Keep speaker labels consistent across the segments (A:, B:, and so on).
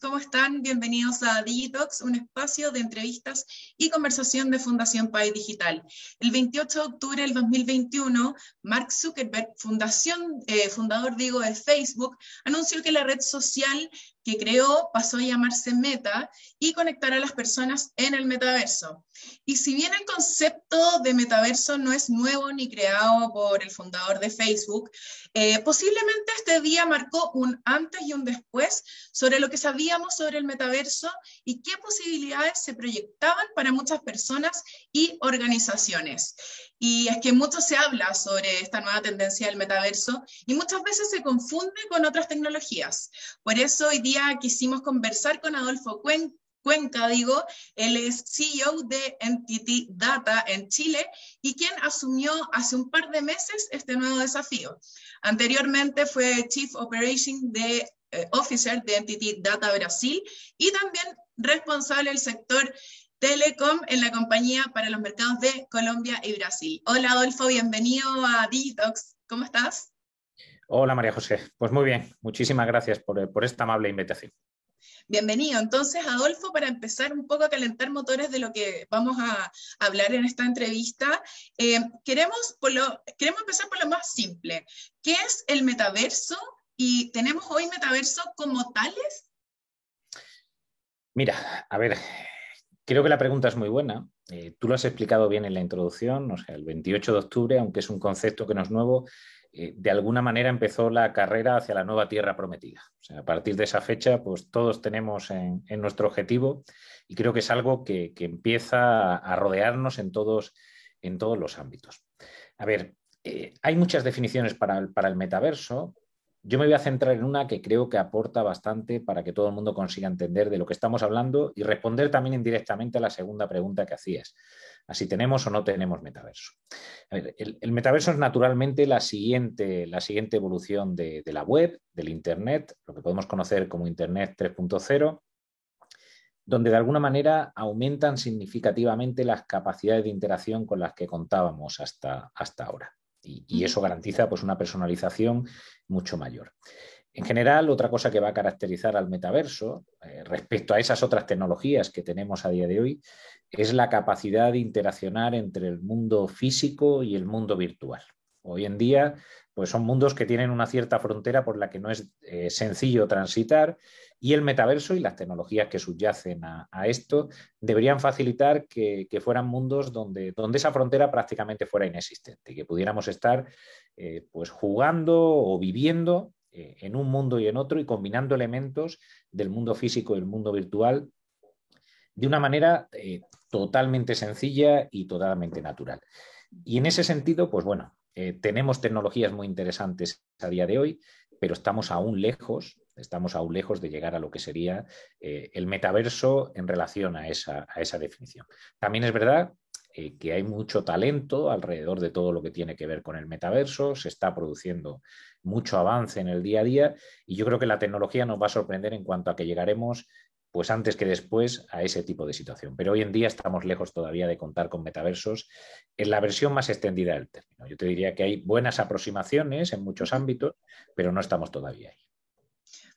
A: ¿cómo están? Bienvenidos a Digitox, un espacio de entrevistas y conversación de Fundación Pai Digital. El 28 de octubre del 2021, Mark Zuckerberg, eh, fundador digo, de Facebook, anunció que la red social que creó pasó a llamarse Meta y conectar a las personas en el metaverso. Y si bien el concepto de metaverso no es nuevo ni creado por el fundador de Facebook, eh, posiblemente este día marcó un antes y un después sobre lo que sabíamos sobre el metaverso y qué posibilidades se proyectaban para muchas personas y organizaciones. Y es que mucho se habla sobre esta nueva tendencia del metaverso y muchas veces se confunde con otras tecnologías. Por eso hoy día quisimos conversar con Adolfo Cuenca, digo, él es CEO de Entity Data en Chile y quien asumió hace un par de meses este nuevo desafío. Anteriormente fue Chief Operation de, eh, Officer de Entity Data Brasil y también responsable del sector Telecom en la compañía para los mercados de Colombia y Brasil. Hola Adolfo, bienvenido a Digitox. ¿Cómo estás?
B: Hola María José, pues muy bien, muchísimas gracias por, esta amable invitación.
A: Bienvenido. Entonces, Adolfo, para empezar un poco a calentar motores de lo que vamos a hablar en esta entrevista, eh, queremos, queremos empezar por lo más simple. ¿Qué es el metaverso? ¿Y tenemos hoy metaverso como tales?
B: Mira, a ver, creo que la pregunta es muy buena. Eh, tú lo has explicado bien en la introducción, el 28 de octubre, aunque es un concepto que no es nuevo, eh, de alguna manera empezó la carrera hacia la nueva tierra prometida. a partir de esa fecha, pues todos tenemos en, nuestro objetivo y creo que es algo que, empieza a rodearnos en todos, en todos los ámbitos. A ver, eh, hay muchas definiciones para el, metaverso. Yo me voy a centrar en una que creo que aporta bastante para que todo el mundo consiga entender de lo que estamos hablando y responder también indirectamente a la segunda pregunta que hacías así tenemos o no tenemos metaverso. el, metaverso es naturalmente la siguiente, la siguiente evolución de, la web, del Internet, lo que podemos conocer como Internet 3.0 donde de alguna manera aumentan significativamente las capacidades de interacción con las que contábamos hasta, hasta ahora. Y, eso garantiza pues, una personalización mucho mayor. En general, otra cosa que va a caracterizar al metaverso eh, respecto a esas otras tecnologías que tenemos a día de hoy es la capacidad de interaccionar entre el mundo físico y el mundo virtual. Hoy en día, pues son mundos que tienen una cierta frontera por la que no es eh, sencillo transitar y el metaverso y las tecnologías que subyacen a, esto deberían facilitar que, fueran mundos donde, donde, esa frontera prácticamente fuera inexistente, que pudiéramos estar eh, pues jugando o viviendo eh, en un mundo y en otro y combinando elementos del mundo físico y el mundo virtual de una manera totalmente sencilla y totalmente natural. Y en ese sentido, pues bueno, eh, tenemos tecnologías muy interesantes a día de hoy, pero estamos aún lejos, estamos aún lejos de llegar a lo que sería el metaverso en relación a esa, a esa definición. También es verdad eh, que hay mucho talento alrededor de todo lo que tiene que ver con el metaverso, se está produciendo mucho avance en el día a día y yo creo que la tecnología nos va a sorprender en cuanto a que llegaremos pues antes que después a ese tipo de situación. Pero hoy en día estamos lejos todavía de contar con metaversos en la versión más extendida del término. Yo te diría que hay buenas aproximaciones en muchos ámbitos, pero no estamos todavía ahí.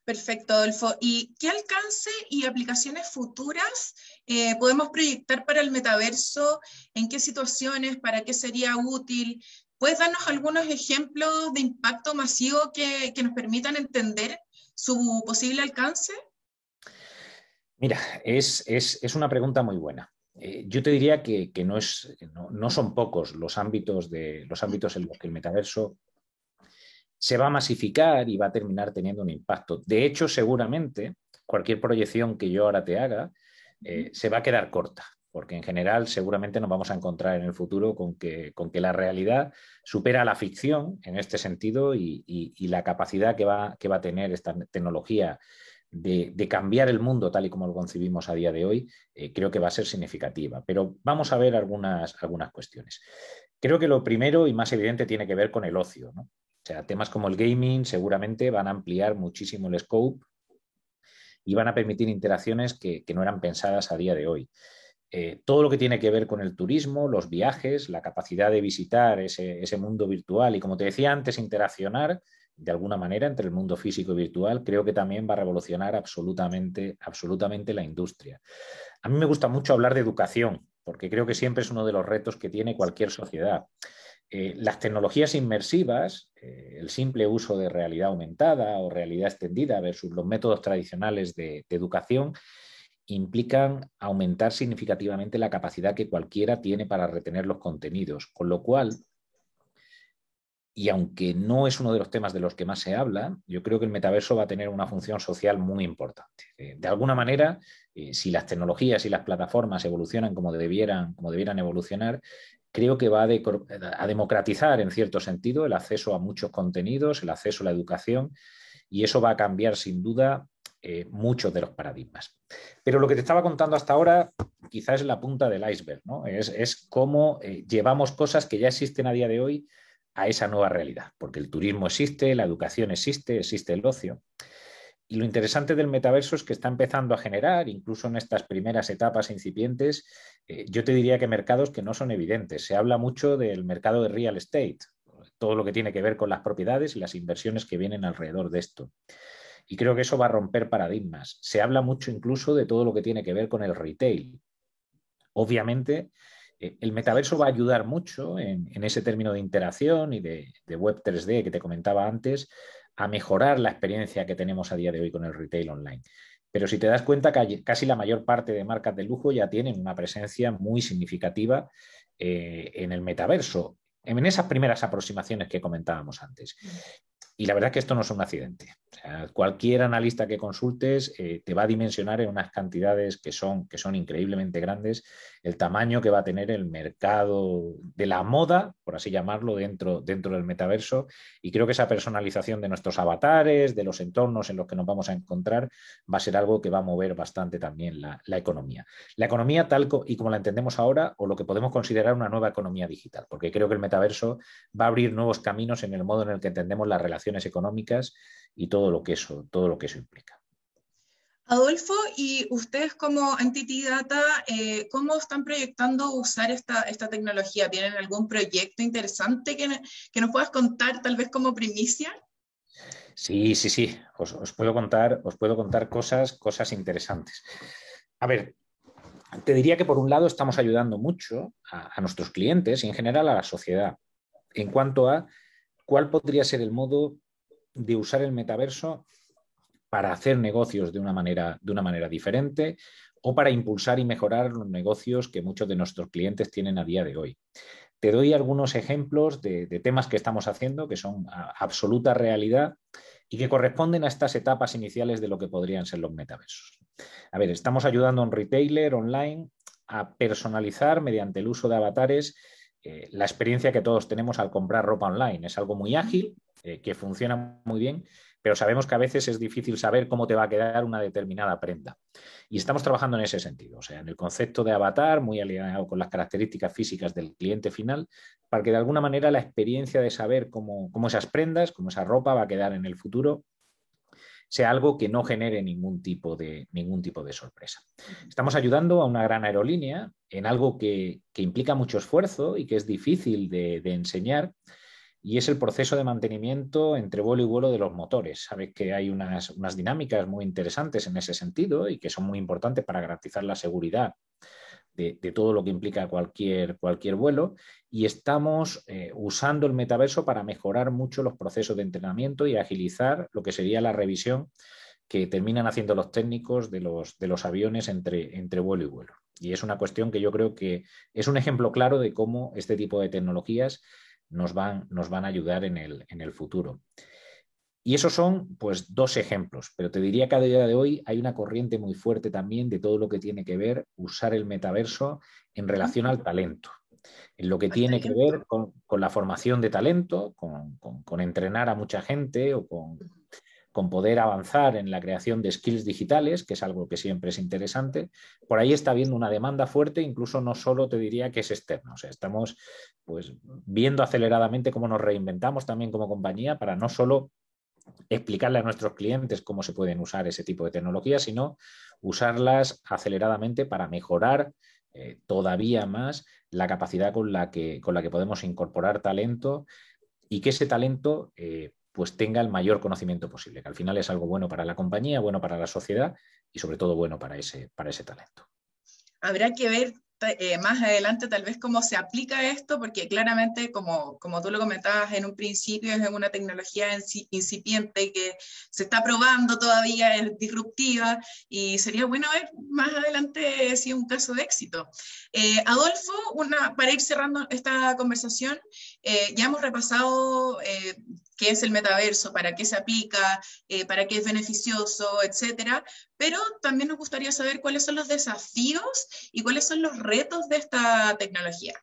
A: Perfecto, Adolfo. ¿Y qué alcance y aplicaciones futuras eh, podemos proyectar para el metaverso? ¿En qué situaciones? ¿Para qué sería útil? ¿Puedes darnos algunos ejemplos de impacto masivo que, nos permitan entender su posible alcance?
B: Mira, es, una pregunta muy buena. Eh, yo te diría que, no, es, no, son pocos los ámbitos, de, los ámbitos en los que el metaverso se va a masificar y va a terminar teniendo un impacto. De hecho, seguramente cualquier proyección que yo ahora te haga eh, se va a quedar corta, porque en general seguramente nos vamos a encontrar en el futuro con que, con que la realidad supera la ficción en este sentido y, la capacidad que va, que va, a tener esta tecnología de, cambiar el mundo tal y como lo concibimos a día de hoy, eh, creo que va a ser significativa. Pero vamos a ver algunas, algunas cuestiones. Creo que lo primero y más evidente tiene que ver con el ocio. O sea, temas como el gaming seguramente van a ampliar muchísimo el scope y van a permitir interacciones que, no eran pensadas a día de hoy. Eh, todo lo que tiene que ver con el turismo, los viajes, la capacidad de visitar ese, mundo virtual y, como te decía antes, interaccionar de alguna manera entre el mundo físico y virtual, creo que también va a revolucionar absolutamente, absolutamente la industria. A mí me gusta mucho hablar de educación, porque creo que siempre es uno de los retos que tiene cualquier sociedad. Eh, las tecnologías inmersivas, eh, el simple uso de realidad aumentada o realidad extendida versus los métodos tradicionales de, educación, implican aumentar significativamente la capacidad que cualquiera tiene para retener los contenidos, con lo cual, y aunque no es uno de los temas de los que más se habla, yo creo que el metaverso va a tener una función social muy importante. Eh, de alguna manera, si las tecnologías y las plataformas evolucionan como debieran, como debieran evolucionar, creo que va a, democratizar en cierto sentido el acceso a muchos contenidos, el acceso a la educación, y eso va a cambiar sin duda eh, muchos de los paradigmas. Pero lo que te estaba contando hasta ahora quizás es la punta del iceberg, ¿no? es, cómo eh, llevamos cosas que ya existen a día de hoy a esa nueva realidad, porque el turismo existe, la educación existe, existe el ocio. Y lo interesante del metaverso es que está empezando a generar, incluso en estas primeras etapas incipientes, eh, yo te diría que mercados que no son evidentes. Se habla mucho del mercado de real estate, todo lo que tiene que ver con las propiedades y las inversiones que vienen alrededor de esto. Y creo que eso va a romper paradigmas. Se habla mucho incluso de todo lo que tiene que ver con el retail. Obviamente, el metaverso va a ayudar mucho en, ese término de interacción y de, de Web 3D que te comentaba antes, a mejorar la experiencia que tenemos a día de hoy con el retail online. Pero si te das cuenta, casi la mayor parte de marcas de lujo ya tienen una presencia muy significativa eh, en el metaverso, en esas primeras aproximaciones que comentábamos antes. Y la verdad es que esto no es un accidente. Cualquier analista que consultes eh, te va a dimensionar en unas cantidades que son, que son increíblemente grandes el tamaño que va a tener el mercado de la moda, por así llamarlo, dentro, dentro del metaverso. Y creo que esa personalización de nuestros avatares, de los entornos en los que nos vamos a encontrar, va a ser algo que va a mover bastante también la, economía. La economía tal y como la entendemos ahora, o lo que podemos considerar una nueva economía digital, porque creo que el metaverso va a abrir nuevos caminos en el modo en el que entendemos las relaciones económicas y todo lo que eso, todo lo que eso implica.
A: Adolfo, y ustedes como Entity Data, eh, ¿cómo están proyectando usar esta, tecnología? ¿Tienen algún proyecto interesante que, nos puedas contar, tal vez como primicia?
B: Sí, sí, sí. Os, puedo contar, os puedo contar cosas, cosas interesantes. A ver, te diría que por un lado estamos ayudando mucho a nuestros clientes y en general a la sociedad en cuanto a cuál podría ser el modo de usar el metaverso para hacer negocios de una manera, de una manera diferente o para impulsar y mejorar los negocios que muchos de nuestros clientes tienen a día de hoy. Te doy algunos ejemplos de, temas que estamos haciendo que son absoluta realidad y que corresponden a estas etapas iniciales de lo que podrían ser los metaversos. A ver, estamos ayudando a un retailer online a personalizar mediante el uso de avatares eh, la experiencia que todos tenemos al comprar ropa online. Es algo muy ágil, eh, que funciona muy bien, pero sabemos que a veces es difícil saber cómo te va a quedar una determinada prenda. Y estamos trabajando en ese sentido, o sea, en el concepto de avatar, muy alineado con las características físicas del cliente final, para que de alguna manera la experiencia de saber cómo, esas prendas, cómo esa ropa va a quedar en el futuro, sea algo que no genere ningún tipo de, ningún tipo de sorpresa. Estamos ayudando a una gran aerolínea en algo que, implica mucho esfuerzo y que es difícil de enseñar, y es el proceso de mantenimiento entre vuelo y vuelo de los motores. Sabes que hay unas, dinámicas muy interesantes en ese sentido y que son muy importantes para garantizar la seguridad de, todo lo que implica cualquier, cualquier vuelo y estamos eh, usando el metaverso para mejorar mucho los procesos de entrenamiento y agilizar lo que sería la revisión que terminan haciendo los técnicos de los, de los aviones entre, entre vuelo y vuelo. Y es una cuestión que yo creo que es un ejemplo claro de cómo este tipo de tecnologías nos van, nos van a ayudar en el, en el futuro. Y esos son pues dos ejemplos, pero te diría que a día de hoy hay una corriente muy fuerte también de todo lo que tiene que ver usar el metaverso en relación al talento, en lo que tiene que ver con, la formación de talento, con, entrenar a mucha gente o con, con poder avanzar en la creación de skills digitales, que es algo que siempre es interesante. Por ahí está habiendo una demanda fuerte, incluso no solo te diría que es externa. O sea, estamos pues viendo aceleradamente cómo nos reinventamos también como compañía para no solo explicarle a nuestros clientes cómo se pueden usar ese tipo de tecnologías, sino usarlas aceleradamente para mejorar eh, todavía más la capacidad con la, que, con la que podemos incorporar talento y que ese talento eh, pues tenga el mayor conocimiento posible, que al final es algo bueno para la compañía, bueno para la sociedad y sobre todo bueno para ese, para ese talento.
A: Habrá que ver eh, más adelante tal vez cómo se aplica esto, porque claramente, como, como tú lo comentabas en un principio, es una tecnología incipiente que se está probando todavía, es disruptiva, y sería bueno ver más adelante si es un caso de éxito. Eh, Adolfo, para ir cerrando esta conversación, eh, ya hemos repasado qué es el metaverso, para qué se aplica, eh, para qué es beneficioso, etcétera. Pero también nos gustaría saber cuáles son los desafíos y cuáles son los retos de esta tecnología.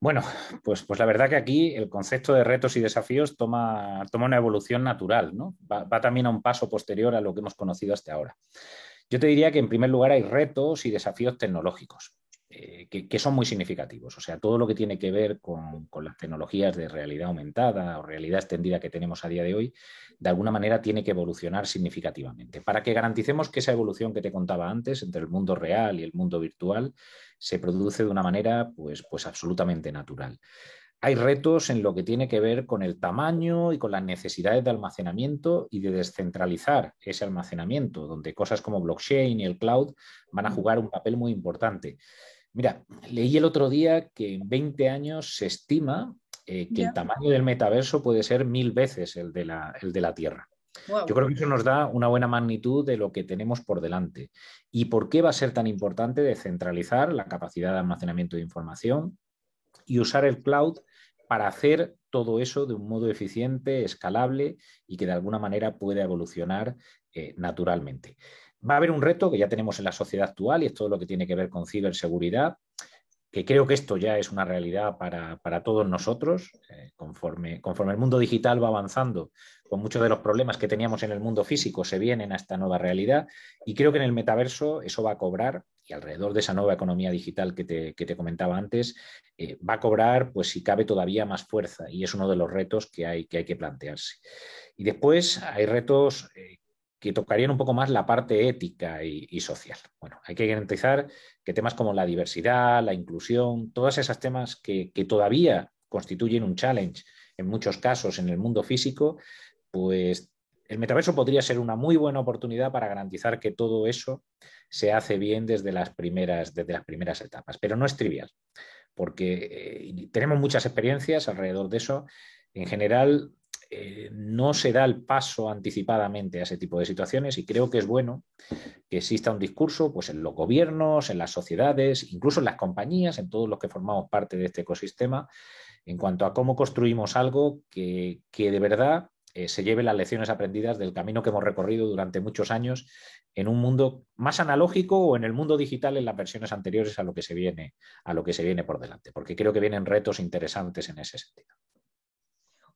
B: Bueno, pues, pues la verdad que aquí el concepto de retos y desafíos toma, toma una evolución natural, ¿no? Va, va también a un paso posterior a lo que hemos conocido hasta ahora. Yo te diría que en primer lugar hay retos y desafíos tecnológicos. Eh, que, son muy significativos. O sea, todo lo que tiene que ver con, las tecnologías de realidad aumentada o realidad extendida que tenemos a día de hoy, de alguna manera tiene que evolucionar significativamente. Para que garanticemos que esa evolución que te contaba antes entre el mundo real y el mundo virtual se produce de una manera pues, pues absolutamente natural. Hay retos en lo que tiene que ver con el tamaño y con las necesidades de almacenamiento y de descentralizar ese almacenamiento, donde cosas como blockchain y el cloud van a jugar un papel muy importante. Mira, leí el otro día que en 20 años se estima eh, que el tamaño del metaverso puede ser mil veces el de la, el de la Tierra. Yo creo que eso nos da una buena magnitud de lo que tenemos por delante. ¿Y por qué va a ser tan importante descentralizar la capacidad de almacenamiento de información y usar el cloud para hacer todo eso de un modo eficiente, escalable y que de alguna manera pueda evolucionar eh, naturalmente? Va a haber un reto que ya tenemos en la sociedad actual y es todo lo que tiene que ver con ciberseguridad, que creo que esto ya es una realidad para, todos nosotros, eh, conforme, conforme el mundo digital va avanzando, con muchos de los problemas que teníamos en el mundo físico se vienen a esta nueva realidad y creo que en el metaverso eso va a cobrar y alrededor de esa nueva economía digital que te, comentaba antes, eh, va a cobrar, pues si cabe, todavía más fuerza y es uno de los retos que hay que, hay que plantearse. Y después hay retos eh, que tocarían un poco más la parte ética y, social. Bueno, hay que garantizar que temas como la diversidad, la inclusión, todos esos temas que, todavía constituyen un challenge en muchos casos en el mundo físico, pues el metaverso podría ser una muy buena oportunidad para garantizar que todo eso se hace bien desde las primeras, desde las primeras etapas. Pero no es trivial, porque eh, tenemos muchas experiencias alrededor de eso. En general, eh, no se da el paso anticipadamente a ese tipo de situaciones y creo que es bueno que exista un discurso pues, en los gobiernos, en las sociedades, incluso en las compañías, en todos los que formamos parte de este ecosistema, en cuanto a cómo construimos algo que, de verdad eh, se lleve las lecciones aprendidas del camino que hemos recorrido durante muchos años en un mundo más analógico o en el mundo digital en las versiones anteriores a lo que se viene, a lo que se viene por delante, porque creo que vienen retos interesantes en ese sentido.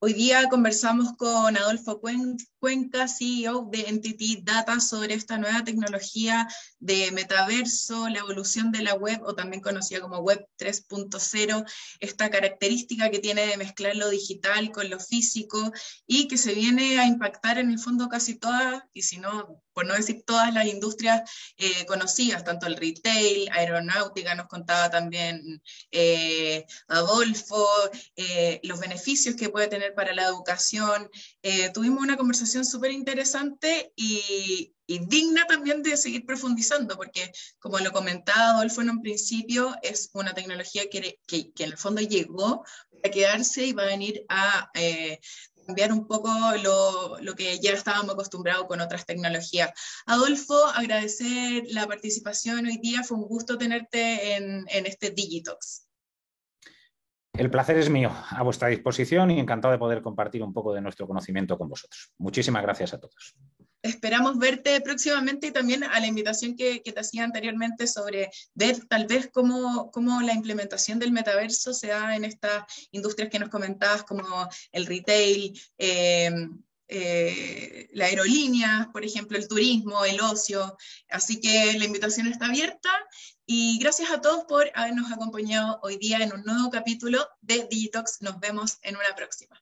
A: Hoy día conversamos con Adolfo Cuenca, CEO de Entity Data, sobre esta nueva tecnología de metaverso, la evolución de la web, o también conocida como Web 3.0, esta característica que tiene de mezclar lo digital con lo físico y que se viene a impactar en el fondo casi todas, y si no, por no decir todas las industrias eh, conocidas, tanto el retail, aeronáutica, nos contaba también eh, Adolfo, eh, los beneficios que puede tener para la educación. Eh, tuvimos una conversación súper interesante y, digna también de seguir profundizando, porque como lo comentaba Adolfo en un principio, es una tecnología que, que, en el fondo llegó a quedarse y va a venir a cambiar un poco lo, lo, que ya estábamos acostumbrados con otras tecnologías. Adolfo, agradecer la participación hoy día, fue un gusto tenerte en, en este Digitox.
B: El placer es mío, a vuestra disposición y encantado de poder compartir un poco de nuestro conocimiento con vosotros. Muchísimas gracias a todos.
A: Esperamos verte próximamente y también a la invitación que, te hacía anteriormente sobre ver tal vez cómo, cómo, la implementación del metaverso se da en estas industrias que nos comentabas como el retail, eh, eh, la aerolínea, por ejemplo, el turismo, el ocio. Así que la invitación está abierta y gracias a todos por habernos acompañado hoy día en un nuevo capítulo de Digitox. Nos vemos en una próxima.